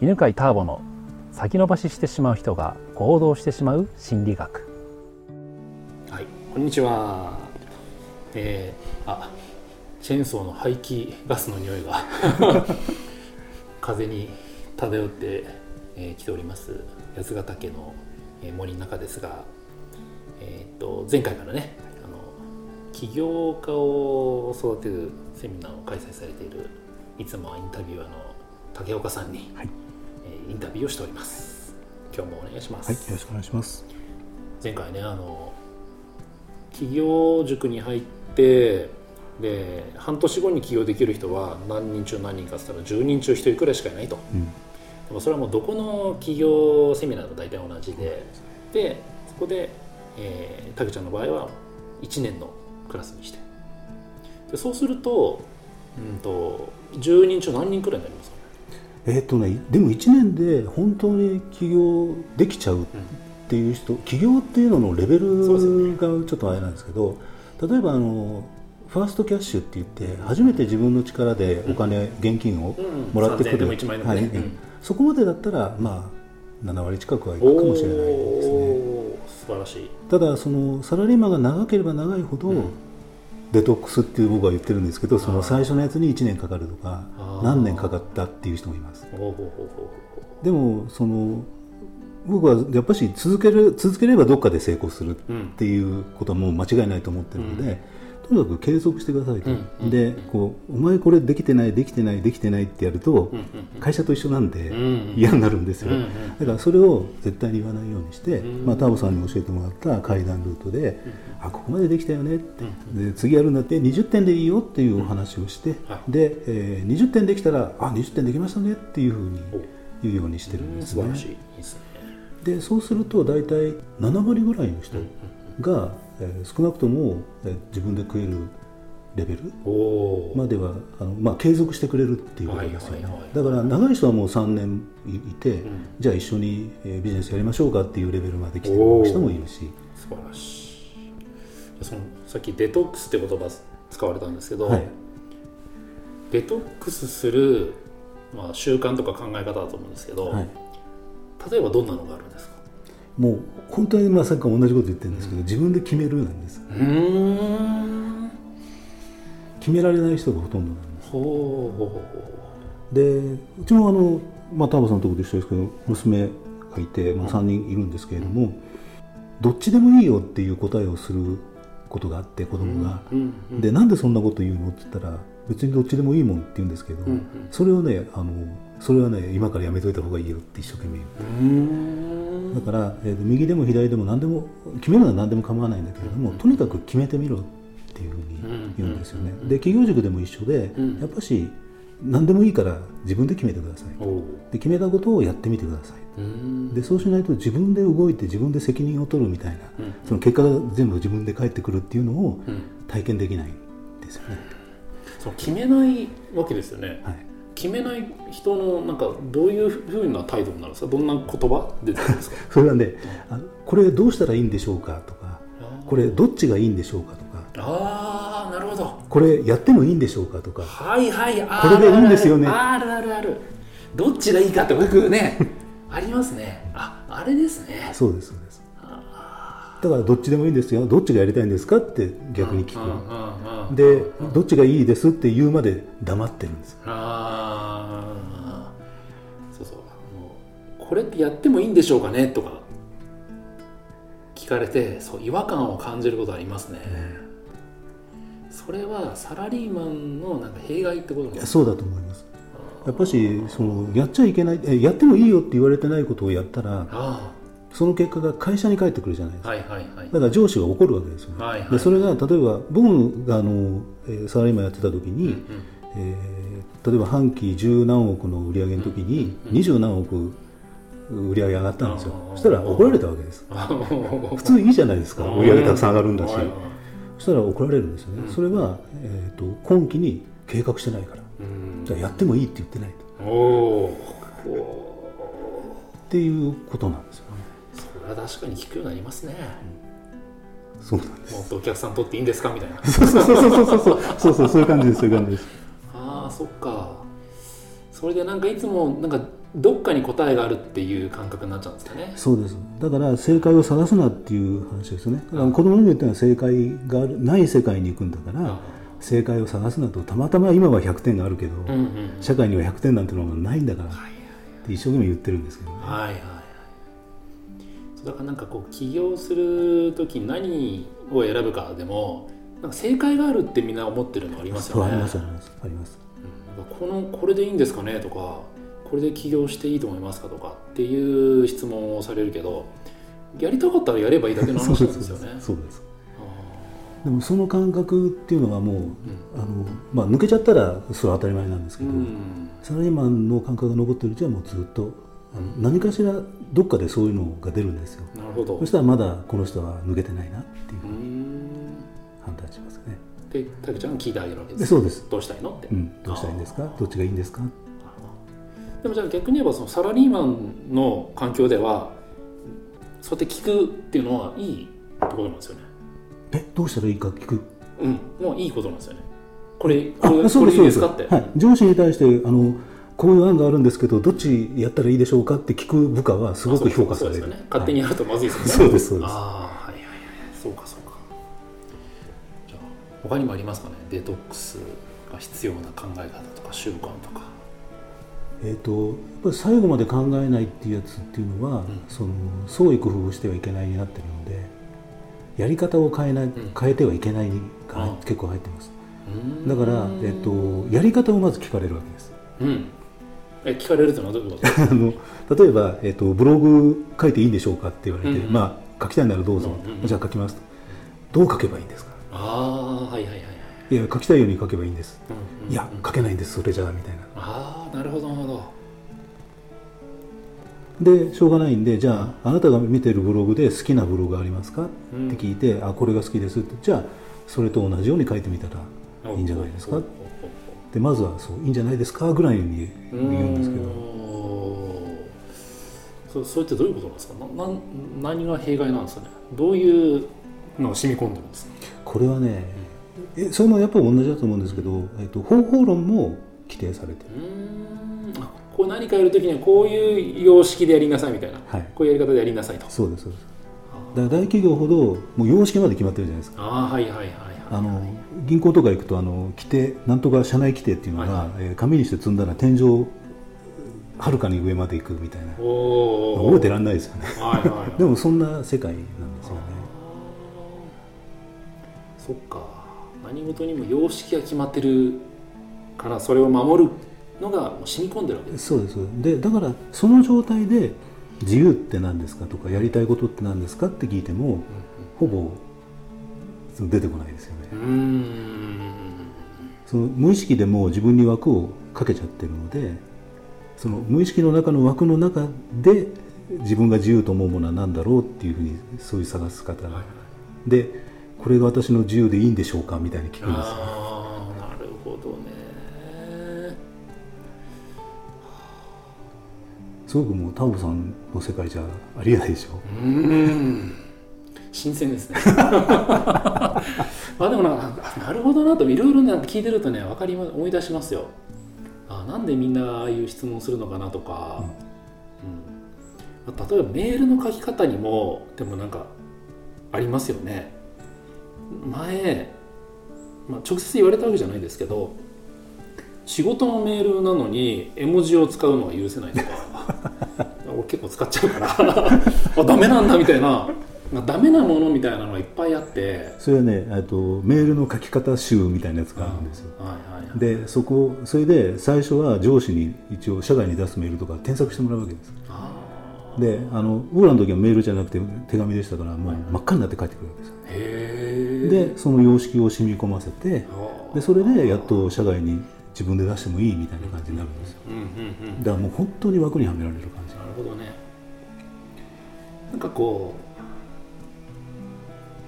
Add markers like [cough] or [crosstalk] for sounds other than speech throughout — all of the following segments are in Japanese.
犬飼ターボの先延ばししてしまう人が行動してしまう心理学。はいこんにちは。えー、あチェーンソーの排気ガスの匂いが [laughs] 風に漂ってき、えー、ております。八ヶ岳の森の中ですが、えー、と前回からねあの起業家を育てるセミナーを開催されているいつもはインタビュアーの竹岡さんに、はいインタビューをしております。今日もお願いします。はいよろしくお願いします。前回ねあの企業塾に入ってで半年後に起業できる人は何人中何人かっつったら10人中1人くらいしかいないと、うん、でもそれはもうどこの企業セミナーと大体同じででそこで、えー、たけちゃんの場合は1年のクラスにして。でそうすると,、うんと、と10人中何人くらいになりますか？えー、っとね、でも1年で本当に起業できちゃうっていう人、うん、起業っていうののレベルがちょっとあれなんですけど例えばあのファーストキャッシュって言って初めて自分の力でお金、うん、現金をもらってくる、うん、はい、そこまでだったらまあ7割近くはいくかもしれないですね。素晴らしい。ただそのサラリーマンが長ければ長いほど、デトックスっていう僕は言ってるんですけどその最初のやつに1年かかるとか何年かかったっていう人もいます。でもその僕はやっぱし続ける続ければどっかで成功するっていうことはもう間違いないと思ってるので、うんとにかく継続してくださいと、うんでこうお前これできてないできてないできてないってやると、会社と一緒なんで嫌になるんですよ、だからそれを絶対に言わないようにして、まあ、タボさんに教えてもらった階段ルートで、あここまでできたよねって、で次やるんだって20点でいいよっていうお話をして、で、えー、20点できたらあ20点できましたねっていうふうに言うようにしてるんですね。でそうすると大体7割ぐらいの人が、えー、少なくとも、えー、自分で食えるレベルまではあの、まあ、継続してくれるっていうことですよね、だから長い人はもう3年いて、うん、じゃあ一緒に、えー、ビジネスやりましょうかっていうレベルまで来てる人もいるし。素晴らしい。そのさっきデトックスって言葉使われたんですけど、はい、デトックスする、まあ、習慣とか考え方だと思うんですけど、はい、例えばどんなのがあるんですか？もう本当にまあさっきから同じこと言ってるんですけど、自分で決めるなんです。決められない人がほとんどなんです。ほうでうちもあの、まあ、田畑さんのところと一緒ですけど娘がいて、まあ、3人いるんですけれども、どっちでもいいよっていう答えをすることがあって子供が、でなんでそんなこと言うのって言ったら別にどっちでもいいもんって言うんですけど、それをねあのそれはね今からやめといた方がいいよって一生懸命言うだから、えー、右でも左でも何でも決めるのは何でも構わないんだけれども、とにかく決めてみろっていうふうに言うんですよね、で企業塾でも一緒で、やっぱし何でもいいから自分で決めてください。で決めたことをやってみてください。でそうしないと自分で動いて自分で責任を取るみたいな、その結果が全部自分で返ってくるっていうのを体験できないんですよね、そう決めないわけですよね、はい決めない人のなんかどういうふうな態度になるんですか？どんな言葉出てくるんですか？[laughs] それはね、あのこれどうしたらいいんでしょうかとかこれどっちがいいんでしょうかとか。ああなるほど。これやってもいいんでしょうかとか。はいはいこれでいいんですよね。あるあるある。どっちがいいかって僕ね [laughs] ありますね。ああれですね。そうですそうです。だからどっちでもいいんですよ。どっちがやりたいんですかって逆に聞く。でどっちがいいですって言うまで黙ってるんですあこれってやってもいいんでしょうかね？とか聞かれてそう違和感を感じることありますね、それはサラリーマンのなんか弊害ってことそうだと思います。やっぱしそのやっちゃいけないやってもいいよって言われてないことをやったらその結果が会社に返ってくるじゃないですか、はいはいはい、だから上司が怒るわけですよ。ね、はいはい、でそれが例えば僕があの、えサラリーマンやってた時に、うんうん、えー、例えば半期十何億の売り上げの時に二十何億売り上げ上がったんですよ、そしたら怒られたわけです。普通いいじゃないですか。売り上げたくさん上がるんだし。そしたら怒られるんですよね、うん、それは、えーと、今期に計画してないから、じゃあやってもいいって言ってないと。っていうことなんですよれは確かに聞くようになりますね、うん、そうなんです。もっとお客さん取っていいんですか？みたいな。[laughs] そうそうそうそうそう。そうそうそういう感じですそういう感じです。ああそっか。それでなんかいつもなんかどっかに答えがあるっていう感覚になっちゃうんですかね。そうです。だから正解を探すなっていう話ですね。だから子供に言ったのは正解がない世界に行くんだから正解を探すなとたまたま今は100点があるけど、うんうん、社会には100点なんてのがないんだから、って一生懸命言ってるんですけどね。はいはいはいだからなんかこう起業する時何を選ぶかでもなんか正解があるってみんな思ってるのありますよね。ありますありますあります。このこれでいいんですかねとかこれで起業していいと思いますかとかっていう質問をされるけどやりたかったらやればいいだけの話なんですよね。そうですでもその感覚っていうのがもう、うん、あのまあ、抜けちゃったらそれは当たり前なんですけど、うん、サラリーマンの感覚が残ってるうちはもうずっとあの何かしらどっかでそういうのが出るんですよ。なるほど。そしたらまだこの人は抜けてないなっていう判断しますね。でたけちゃんが聞いてあげるわけです。そうです。どうしたいのって、うん、どうしたいんですか？どっちがいいんですか？でもじゃあ逆に言えばそのサラリーマンの環境ではそうやって聞くっていうのはいいってことなんですよね。えどうしたらいいか聞く？うんもういいことなんですよね。これこれこれいいですかって、はい、上司に対してあのこういう案があるんですけどどっちやったらいいでしょうかって聞く部下はすごく評価される、ね、勝手にやるとまずいですね、そうですそうです。ああはいはいはい。そうかそうか。じゃあ他にもありますかね？デトックスが必要な考え方とか習慣とかえーと、やっぱり最後まで考えないっていうやつっていうのは、うん、その創意工夫してはいけないになってるのでやり方を変えない、うん、変えてはいけないが結構入ってます。だから、えーと、やり方をまず聞かれるわけです、うん。え聞かれるというのはどういうこと？[laughs] あの例えば、えーと、ブログ書いていいんでしょうかって言われて、うん。うん、まあ書きたいならどうぞ、うんうん、じゃあ書きます。とどう書けばいいんですか？ああはいはいはいい。や書きたいように書けばいいんです、うんうんうん、いや書けないんですそれじゃあみたいな。ああなるほどなるほど。でしょうがないんでじゃああなたが見てるブログで好きなブログありますか、って聞いてあこれが好きです。ってじゃあそれと同じように書いてみたらいいんじゃないですか？でまずはそういいんじゃないですか？ぐらいに言うん。ですけど。そそれってどういうことなんですか？なな何が弊害なんですかね？どういうのを染み込んでるんですか？これはね、うん、えそれもやっぱり同じだと思うんですけど、えっと、方法論も規定されてる。こう何かやるときにはこういう様式でやりなさいみたいな、はい、こういうやり方でやりなさいと。そうですそうです。だから大企業ほどもう様式まで決まってるじゃないですか。あはいはいはいはいあの銀行とか行くとあの規定なんとか社内規定っていうのが、はい。はい、えー、紙にして積んだら天井はるかに上まで行くみたいな。覚えてらんないですよね、はいはいはい、[laughs] でもそんな世界なんですよね。そっか。何事にも様式が決まってるからそれを守るのが染み込んでるわけ。ですそうです。でだからその状態で自由って何ですかとかやりたいことって何ですかって聞いても、ほぼ出てこないですよね。その無意識でも自分に枠をかけちゃってるのでその無意識の中の枠の中で自分が自由と思うものは何だろうっていうふうにそういう探す方、はい、でこれが私の自由でいいんでしょうかみたいに聞くんですよすごくもうタオさんの世界じゃありえないでしょ。うん。新鮮ですね。[laughs] まあでもななるほどなといろいろ聞いてるとね分かり思い出しますよ。あなんでみんなああいう質問するのかなとか、うん、うん、例えばメールの書き方にもでもなんかありますよね。前、まあ、直接言われたわけじゃないですけど仕事のメールなのに絵文字を使うのは許せないとか。結構使っちゃうから。[laughs] あダメなんだみたいな。ダメなものみたいなのがいっぱいあって。それはねとメールの書き方集みたいなやつがあるんですよ、はいはいはい、でそこそれで最初は上司に一応社外に出すメールとか添削してもらうわけです。であの僕らの時はメールじゃなくて手紙でしたからもう真っ赤になって帰ってくるわけですよ、でその様式を染み込ませてでそれでやっと社外に自分で出してもいいみたいな感じになるんですよ、うんうんうん、だからもう本当に枠にはめられる感じ。なるほどね。なんかこう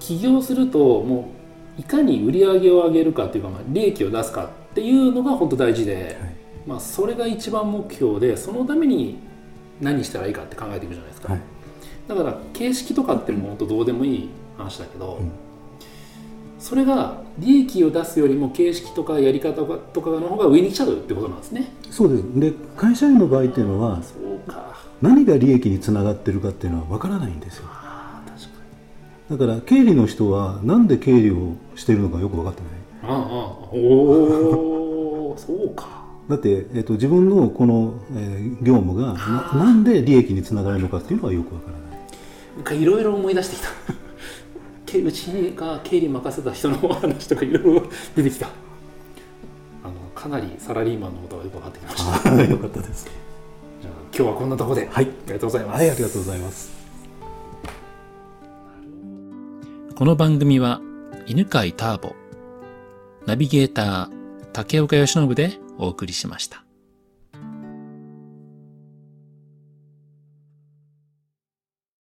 起業するともういかに売り上げを上げるかっていうか、まあ、利益を出すかっていうのが本当大事で、はい、まあ、それが一番目標でそのために何したらいいかって考えていくじゃないですか、はい、だから形式とかっても本当どうでもいい話だけど、うんそれが利益を出すよりも形式とかやり方とかの方が上に来ちゃうってことなんですね。そうです。で会社員の場合っていうのは何が利益につながってるかっていうのは分からないんですよ。だから経理の人はなんで経理をしてるのかよく分かってない。ああおお [laughs] そうか。だって、えーと、自分のこの、えー、業務がななんで利益につながるのかっていうのはよく分からない。いろいろ思い出してきたうちが経理任せた人の話とかいろいろ [laughs] 出てきた。あのかなりサラリーマンのことがよく分かってきました。[laughs] よかったです。じゃあ今日はこんなところで、はい、ありがとうございます、はい、ありがとうございます。この番組は犬飼ターボナビゲーター竹岡由伸でお送りしました。